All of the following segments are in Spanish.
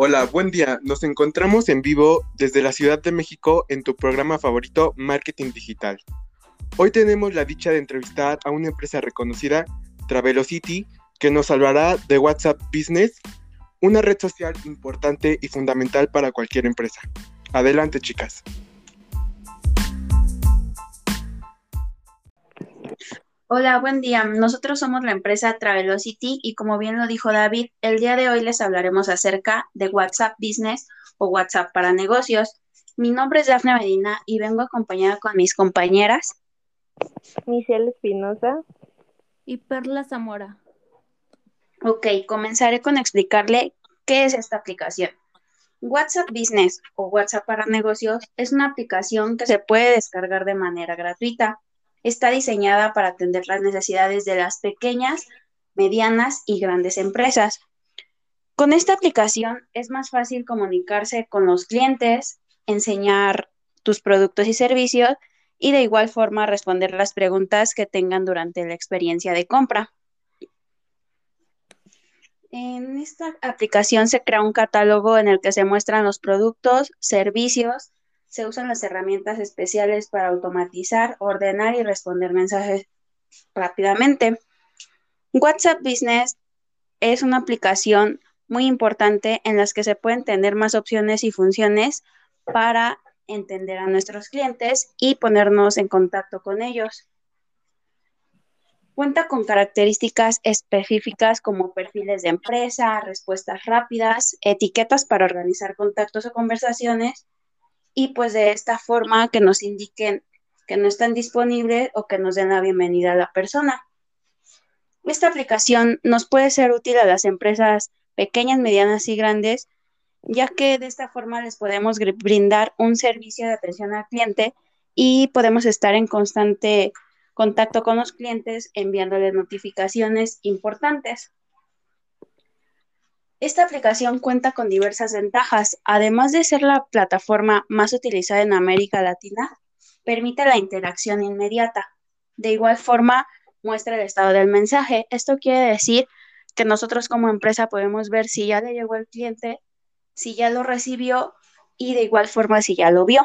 Hola, buen día. Nos encontramos en vivo desde la Ciudad de México en tu programa favorito Marketing Digital. Hoy tenemos la dicha de entrevistar a una empresa reconocida, Travelocity, que nos hablará de WhatsApp Business, una red social importante y fundamental para cualquier empresa. Adelante, chicas. Hola, buen día. Nosotros somos la empresa Travelocity y como bien lo dijo David, el día de hoy les hablaremos acerca de WhatsApp Business o WhatsApp para negocios. Mi nombre es Dafne Medina y vengo acompañada con mis compañeras. Michelle Espinosa. Y Perla Zamora. Ok, comenzaré con explicarle qué es esta aplicación. WhatsApp Business o WhatsApp para negocios es una aplicación que se puede descargar de manera gratuita está diseñada para atender las necesidades de las pequeñas, medianas y grandes empresas. Con esta aplicación es más fácil comunicarse con los clientes, enseñar tus productos y servicios y de igual forma responder las preguntas que tengan durante la experiencia de compra. En esta aplicación se crea un catálogo en el que se muestran los productos, servicios, se usan las herramientas especiales para automatizar, ordenar y responder mensajes rápidamente. WhatsApp Business es una aplicación muy importante en las que se pueden tener más opciones y funciones para entender a nuestros clientes y ponernos en contacto con ellos. Cuenta con características específicas como perfiles de empresa, respuestas rápidas, etiquetas para organizar contactos o conversaciones y pues de esta forma que nos indiquen que no están disponibles o que nos den la bienvenida a la persona. Esta aplicación nos puede ser útil a las empresas pequeñas, medianas y grandes, ya que de esta forma les podemos brindar un servicio de atención al cliente y podemos estar en constante contacto con los clientes enviándoles notificaciones importantes. Esta aplicación cuenta con diversas ventajas. Además de ser la plataforma más utilizada en América Latina, permite la interacción inmediata. De igual forma, muestra el estado del mensaje. Esto quiere decir que nosotros como empresa podemos ver si ya le llegó al cliente, si ya lo recibió y de igual forma si ya lo vio.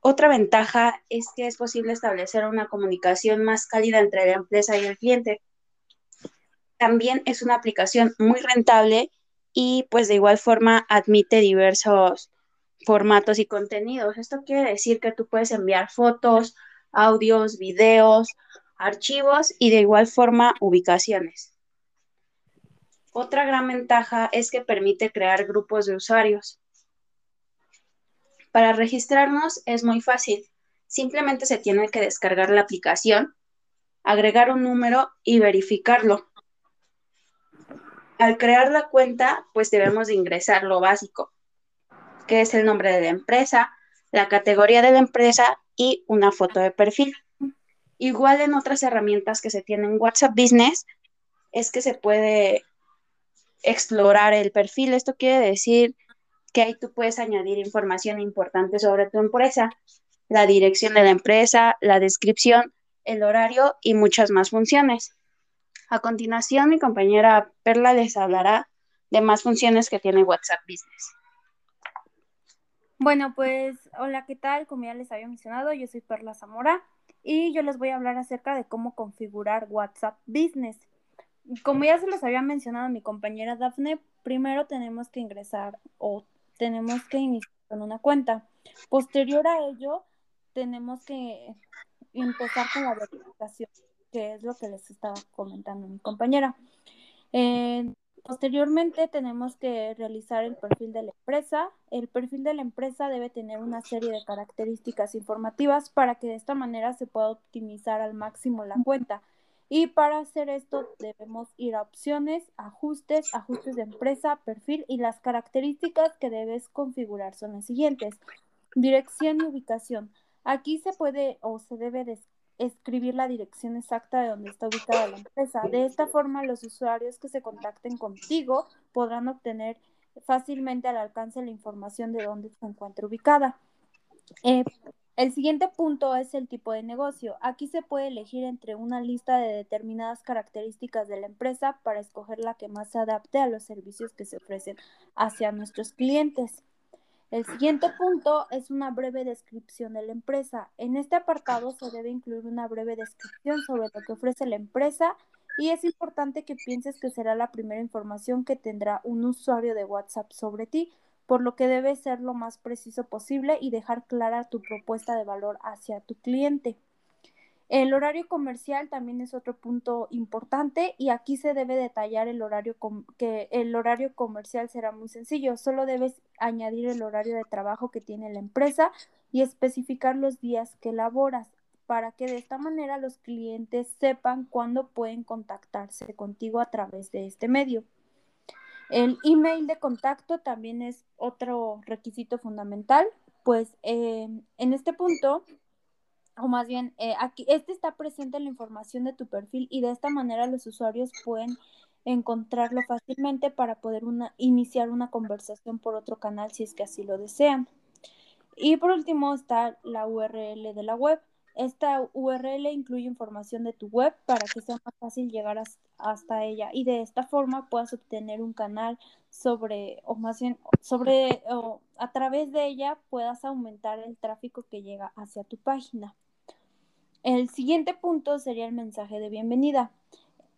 Otra ventaja es que es posible establecer una comunicación más cálida entre la empresa y el cliente también es una aplicación muy rentable y pues de igual forma admite diversos formatos y contenidos. Esto quiere decir que tú puedes enviar fotos, audios, videos, archivos y de igual forma ubicaciones. Otra gran ventaja es que permite crear grupos de usuarios. Para registrarnos es muy fácil. Simplemente se tiene que descargar la aplicación, agregar un número y verificarlo al crear la cuenta, pues debemos de ingresar lo básico, que es el nombre de la empresa, la categoría de la empresa y una foto de perfil. Igual en otras herramientas que se tienen WhatsApp Business, es que se puede explorar el perfil. Esto quiere decir que ahí tú puedes añadir información importante sobre tu empresa, la dirección de la empresa, la descripción, el horario y muchas más funciones. A continuación, mi compañera Perla les hablará de más funciones que tiene WhatsApp Business. Bueno, pues hola, ¿qué tal? Como ya les había mencionado, yo soy Perla Zamora y yo les voy a hablar acerca de cómo configurar WhatsApp Business. Como ya se los había mencionado mi compañera Dafne, primero tenemos que ingresar o tenemos que iniciar con una cuenta. Posterior a ello, tenemos que empezar con la verificación que es lo que les estaba comentando mi compañera. Eh, posteriormente tenemos que realizar el perfil de la empresa. El perfil de la empresa debe tener una serie de características informativas para que de esta manera se pueda optimizar al máximo la cuenta. Y para hacer esto debemos ir a opciones, ajustes, ajustes de empresa, perfil y las características que debes configurar son las siguientes. Dirección y ubicación. Aquí se puede o se debe escribir la dirección exacta de donde está ubicada la empresa. De esta forma, los usuarios que se contacten contigo podrán obtener fácilmente al alcance la información de dónde se encuentra ubicada. Eh, El siguiente punto es el tipo de negocio. Aquí se puede elegir entre una lista de determinadas características de la empresa para escoger la que más se adapte a los servicios que se ofrecen hacia nuestros clientes. El siguiente punto es una breve descripción de la empresa. En este apartado se debe incluir una breve descripción sobre lo que ofrece la empresa y es importante que pienses que será la primera información que tendrá un usuario de WhatsApp sobre ti, por lo que debes ser lo más preciso posible y dejar clara tu propuesta de valor hacia tu cliente. El horario comercial también es otro punto importante y aquí se debe detallar el horario que el horario comercial será muy sencillo, solo debes añadir el horario de trabajo que tiene la empresa y especificar los días que laboras para que de esta manera los clientes sepan cuándo pueden contactarse contigo a través de este medio. El email de contacto también es otro requisito fundamental, pues eh, en este punto, o más bien, eh, aquí, este está presente en la información de tu perfil y de esta manera los usuarios pueden encontrarlo fácilmente para poder iniciar una conversación por otro canal si es que así lo desean. Y por último está la URL de la web. Esta URL incluye información de tu web para que sea más fácil llegar hasta ella y de esta forma puedas obtener un canal sobre, o más bien, sobre, o a través de ella puedas aumentar el tráfico que llega hacia tu página. El siguiente punto sería el mensaje de bienvenida.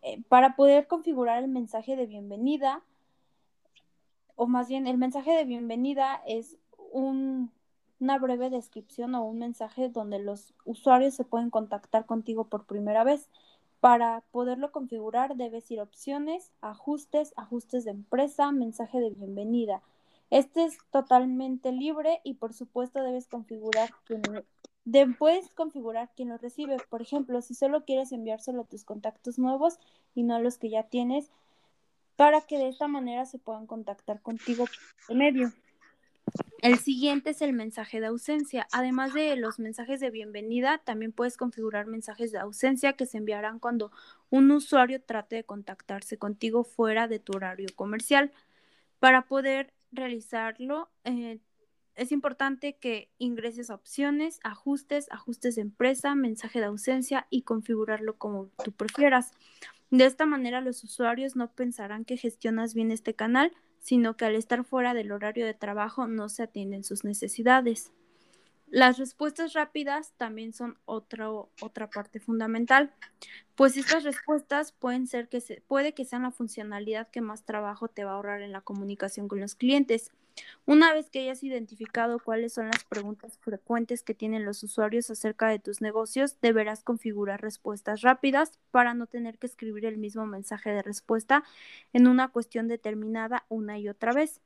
Eh, para poder configurar el mensaje de bienvenida, o más bien el mensaje de bienvenida es un una breve descripción o un mensaje donde los usuarios se pueden contactar contigo por primera vez. Para poderlo configurar debes ir a opciones, ajustes, ajustes de empresa, mensaje de bienvenida. Este es totalmente libre y por supuesto debes configurar quién, puedes configurar quién lo recibe. Por ejemplo, si solo quieres enviárselo a tus contactos nuevos y no a los que ya tienes, para que de esta manera se puedan contactar contigo por medio. El siguiente es el mensaje de ausencia. Además de los mensajes de bienvenida, también puedes configurar mensajes de ausencia que se enviarán cuando un usuario trate de contactarse contigo fuera de tu horario comercial. Para poder realizarlo, eh, es importante que ingreses opciones, ajustes, ajustes de empresa, mensaje de ausencia y configurarlo como tú prefieras. De esta manera los usuarios no pensarán que gestionas bien este canal, sino que al estar fuera del horario de trabajo no se atienden sus necesidades. Las respuestas rápidas también son otra parte fundamental, pues estas respuestas pueden ser que se, puede que sean la funcionalidad que más trabajo te va a ahorrar en la comunicación con los clientes. Una vez que hayas identificado cuáles son las preguntas frecuentes que tienen los usuarios acerca de tus negocios, deberás configurar respuestas rápidas para no tener que escribir el mismo mensaje de respuesta en una cuestión determinada una y otra vez.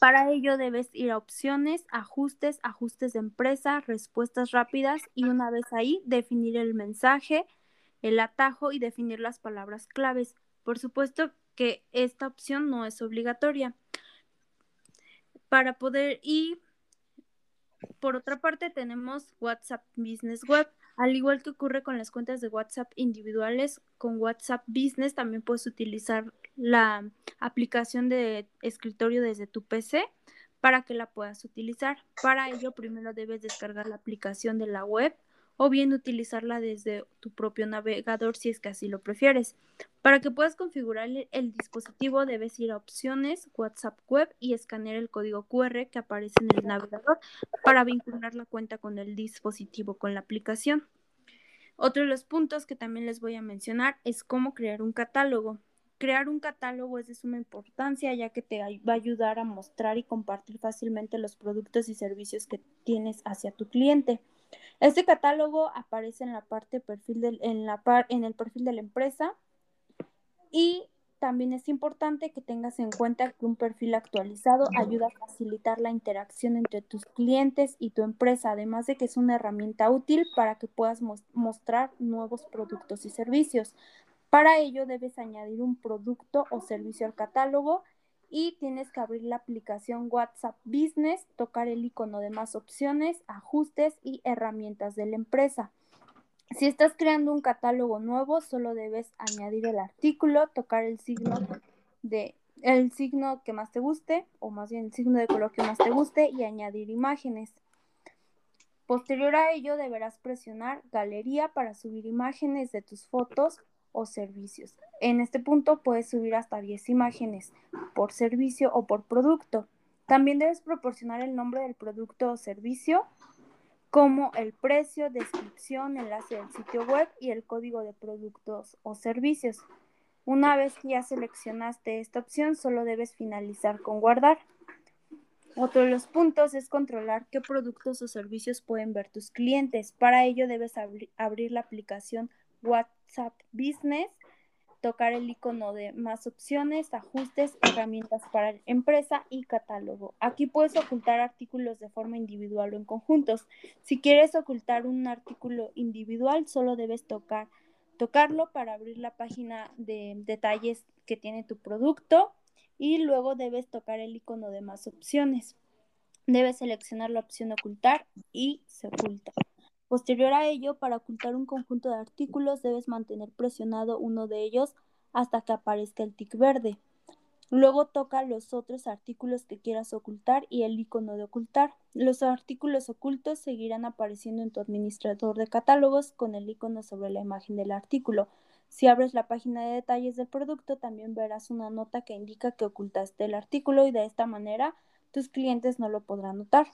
Para ello debes ir a opciones, ajustes, ajustes de empresa, respuestas rápidas y una vez ahí definir el mensaje, el atajo y definir las palabras claves. Por supuesto que esta opción no es obligatoria para poder y por otra parte tenemos WhatsApp Business Web. Al igual que ocurre con las cuentas de WhatsApp individuales, con WhatsApp Business también puedes utilizar la aplicación de escritorio desde tu PC para que la puedas utilizar. Para ello, primero debes descargar la aplicación de la web o bien utilizarla desde tu propio navegador si es que así lo prefieres. Para que puedas configurar el dispositivo debes ir a opciones, WhatsApp web y escanear el código QR que aparece en el navegador para vincular la cuenta con el dispositivo con la aplicación. Otro de los puntos que también les voy a mencionar es cómo crear un catálogo. Crear un catálogo es de suma importancia ya que te va a ayudar a mostrar y compartir fácilmente los productos y servicios que tienes hacia tu cliente. Este catálogo aparece en la parte perfil en, la en el perfil de la empresa y también es importante que tengas en cuenta que un perfil actualizado ayuda a facilitar la interacción entre tus clientes y tu empresa, además de que es una herramienta útil para que puedas mostrar nuevos productos y servicios. Para ello debes añadir un producto o servicio al catálogo y tienes que abrir la aplicación WhatsApp Business, tocar el icono de más opciones, ajustes y herramientas de la empresa. Si estás creando un catálogo nuevo, solo debes añadir el artículo, tocar el signo de el signo que más te guste o más bien el signo de color que más te guste y añadir imágenes. Posterior a ello, deberás presionar Galería para subir imágenes de tus fotos o servicios. En este punto puedes subir hasta 10 imágenes por servicio o por producto. También debes proporcionar el nombre del producto o servicio, como el precio, descripción, enlace del sitio web y el código de productos o servicios. Una vez que ya seleccionaste esta opción, solo debes finalizar con guardar. Otro de los puntos es controlar qué productos o servicios pueden ver tus clientes. Para ello debes abrir la aplicación WhatsApp Business, tocar el icono de más opciones, ajustes, herramientas para empresa y catálogo. Aquí puedes ocultar artículos de forma individual o en conjuntos. Si quieres ocultar un artículo individual, solo debes tocar, tocarlo para abrir la página de detalles que tiene tu producto y luego debes tocar el icono de más opciones. Debes seleccionar la opción ocultar y se oculta. Posterior a ello, para ocultar un conjunto de artículos debes mantener presionado uno de ellos hasta que aparezca el tic verde. Luego toca los otros artículos que quieras ocultar y el icono de ocultar. Los artículos ocultos seguirán apareciendo en tu administrador de catálogos con el icono sobre la imagen del artículo. Si abres la página de detalles del producto, también verás una nota que indica que ocultaste el artículo y de esta manera tus clientes no lo podrán notar.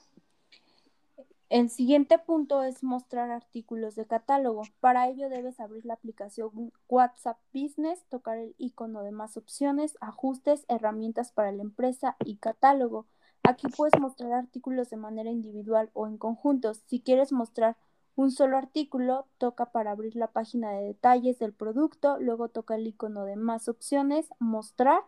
El siguiente punto es mostrar artículos de catálogo. Para ello debes abrir la aplicación WhatsApp Business, tocar el icono de más opciones, ajustes, herramientas para la empresa y catálogo. Aquí puedes mostrar artículos de manera individual o en conjuntos. Si quieres mostrar un solo artículo, toca para abrir la página de detalles del producto, luego toca el icono de más opciones, mostrar.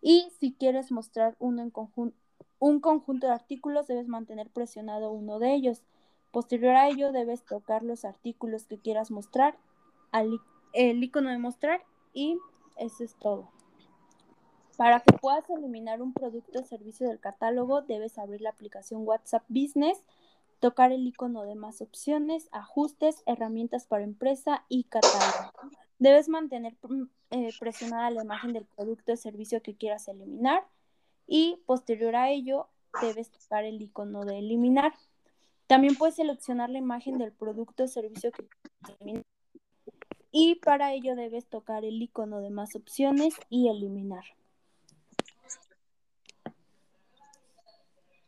Y si quieres mostrar uno en conjunto, un conjunto de artículos debes mantener presionado uno de ellos. Posterior a ello debes tocar los artículos que quieras mostrar, el icono de mostrar y eso es todo. Para que puedas eliminar un producto o servicio del catálogo debes abrir la aplicación WhatsApp Business, tocar el icono de más opciones, ajustes, herramientas para empresa y catálogo. Debes mantener mm, eh, presionada la imagen del producto o servicio que quieras eliminar y posterior a ello debes tocar el icono de eliminar. También puedes seleccionar la imagen del producto o servicio que eliminar. Y para ello debes tocar el icono de más opciones y eliminar.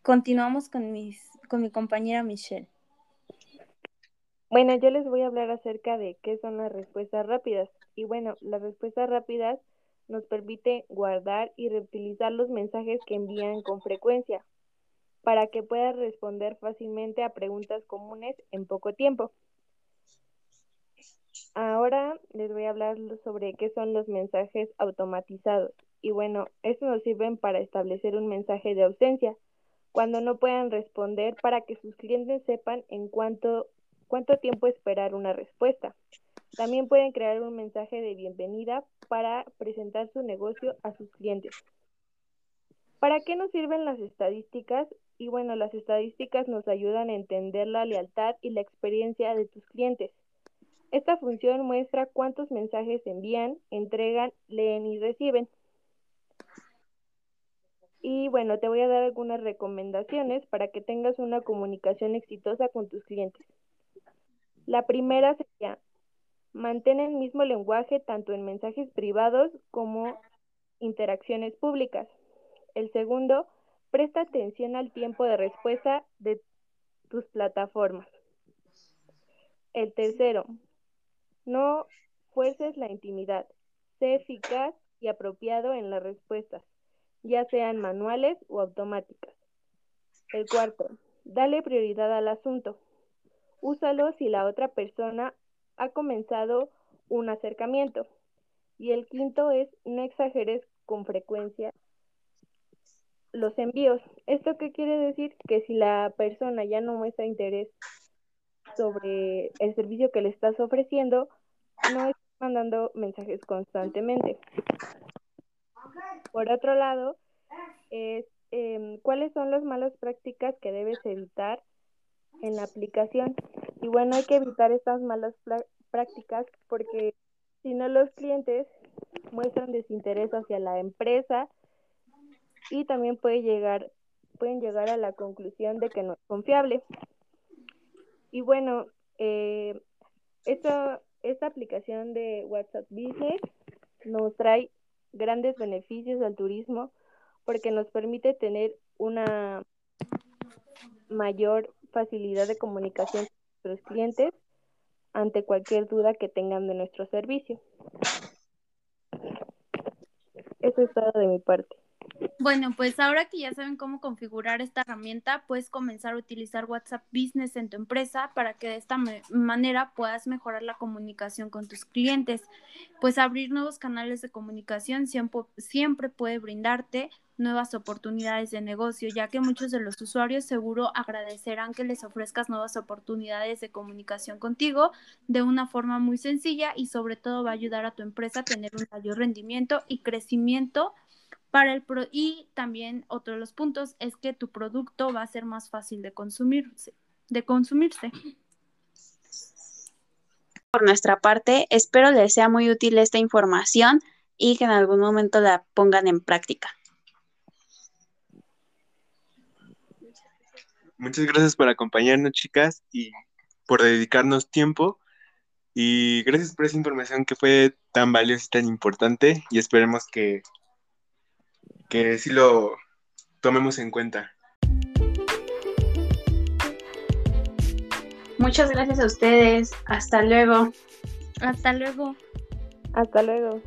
Continuamos con, mis, con mi compañera Michelle. Bueno, yo les voy a hablar acerca de qué son las respuestas rápidas. Y bueno, las respuestas rápidas nos permite guardar y reutilizar los mensajes que envían con frecuencia para que puedas responder fácilmente a preguntas comunes en poco tiempo. Ahora les voy a hablar sobre qué son los mensajes automatizados. Y bueno, estos nos sirven para establecer un mensaje de ausencia cuando no puedan responder para que sus clientes sepan en cuánto, cuánto tiempo esperar una respuesta. También pueden crear un mensaje de bienvenida para presentar su negocio a sus clientes. ¿Para qué nos sirven las estadísticas? Y bueno, las estadísticas nos ayudan a entender la lealtad y la experiencia de tus clientes. Esta función muestra cuántos mensajes envían, entregan, leen y reciben. Y bueno, te voy a dar algunas recomendaciones para que tengas una comunicación exitosa con tus clientes. La primera sería, Mantén el mismo lenguaje tanto en mensajes privados como interacciones públicas. El segundo, presta atención al tiempo de respuesta de tus plataformas. El tercero, no fuerces la intimidad. Sé eficaz y apropiado en las respuestas, ya sean manuales o automáticas. El cuarto, dale prioridad al asunto. Úsalo si la otra persona ha comenzado un acercamiento. Y el quinto es no exageres con frecuencia los envíos. ¿Esto qué quiere decir? Que si la persona ya no muestra interés sobre el servicio que le estás ofreciendo, no estás mandando mensajes constantemente. Por otro lado, es em, cuáles son las malas prácticas que debes evitar en la aplicación. Y bueno, hay que evitar estas malas prácticas porque si no los clientes muestran desinterés hacia la empresa y también puede llegar, pueden llegar a la conclusión de que no es confiable. Y bueno, eh, esta, esta aplicación de WhatsApp Business nos trae grandes beneficios al turismo porque nos permite tener una mayor facilidad de comunicación nuestros clientes ante cualquier duda que tengan de nuestro servicio. Eso es todo de mi parte. Bueno, pues ahora que ya saben cómo configurar esta herramienta, puedes comenzar a utilizar WhatsApp Business en tu empresa para que de esta manera puedas mejorar la comunicación con tus clientes. Pues abrir nuevos canales de comunicación siempre, siempre puede brindarte nuevas oportunidades de negocio, ya que muchos de los usuarios seguro agradecerán que les ofrezcas nuevas oportunidades de comunicación contigo de una forma muy sencilla y sobre todo va a ayudar a tu empresa a tener un mayor rendimiento y crecimiento para el pro y también otro de los puntos es que tu producto va a ser más fácil de consumirse, de consumirse. Por nuestra parte, espero les sea muy útil esta información y que en algún momento la pongan en práctica. Muchas gracias por acompañarnos, chicas, y por dedicarnos tiempo. Y gracias por esa información que fue tan valiosa y tan importante. Y esperemos que que sí lo tomemos en cuenta. Muchas gracias a ustedes. Hasta luego. Hasta luego. Hasta luego.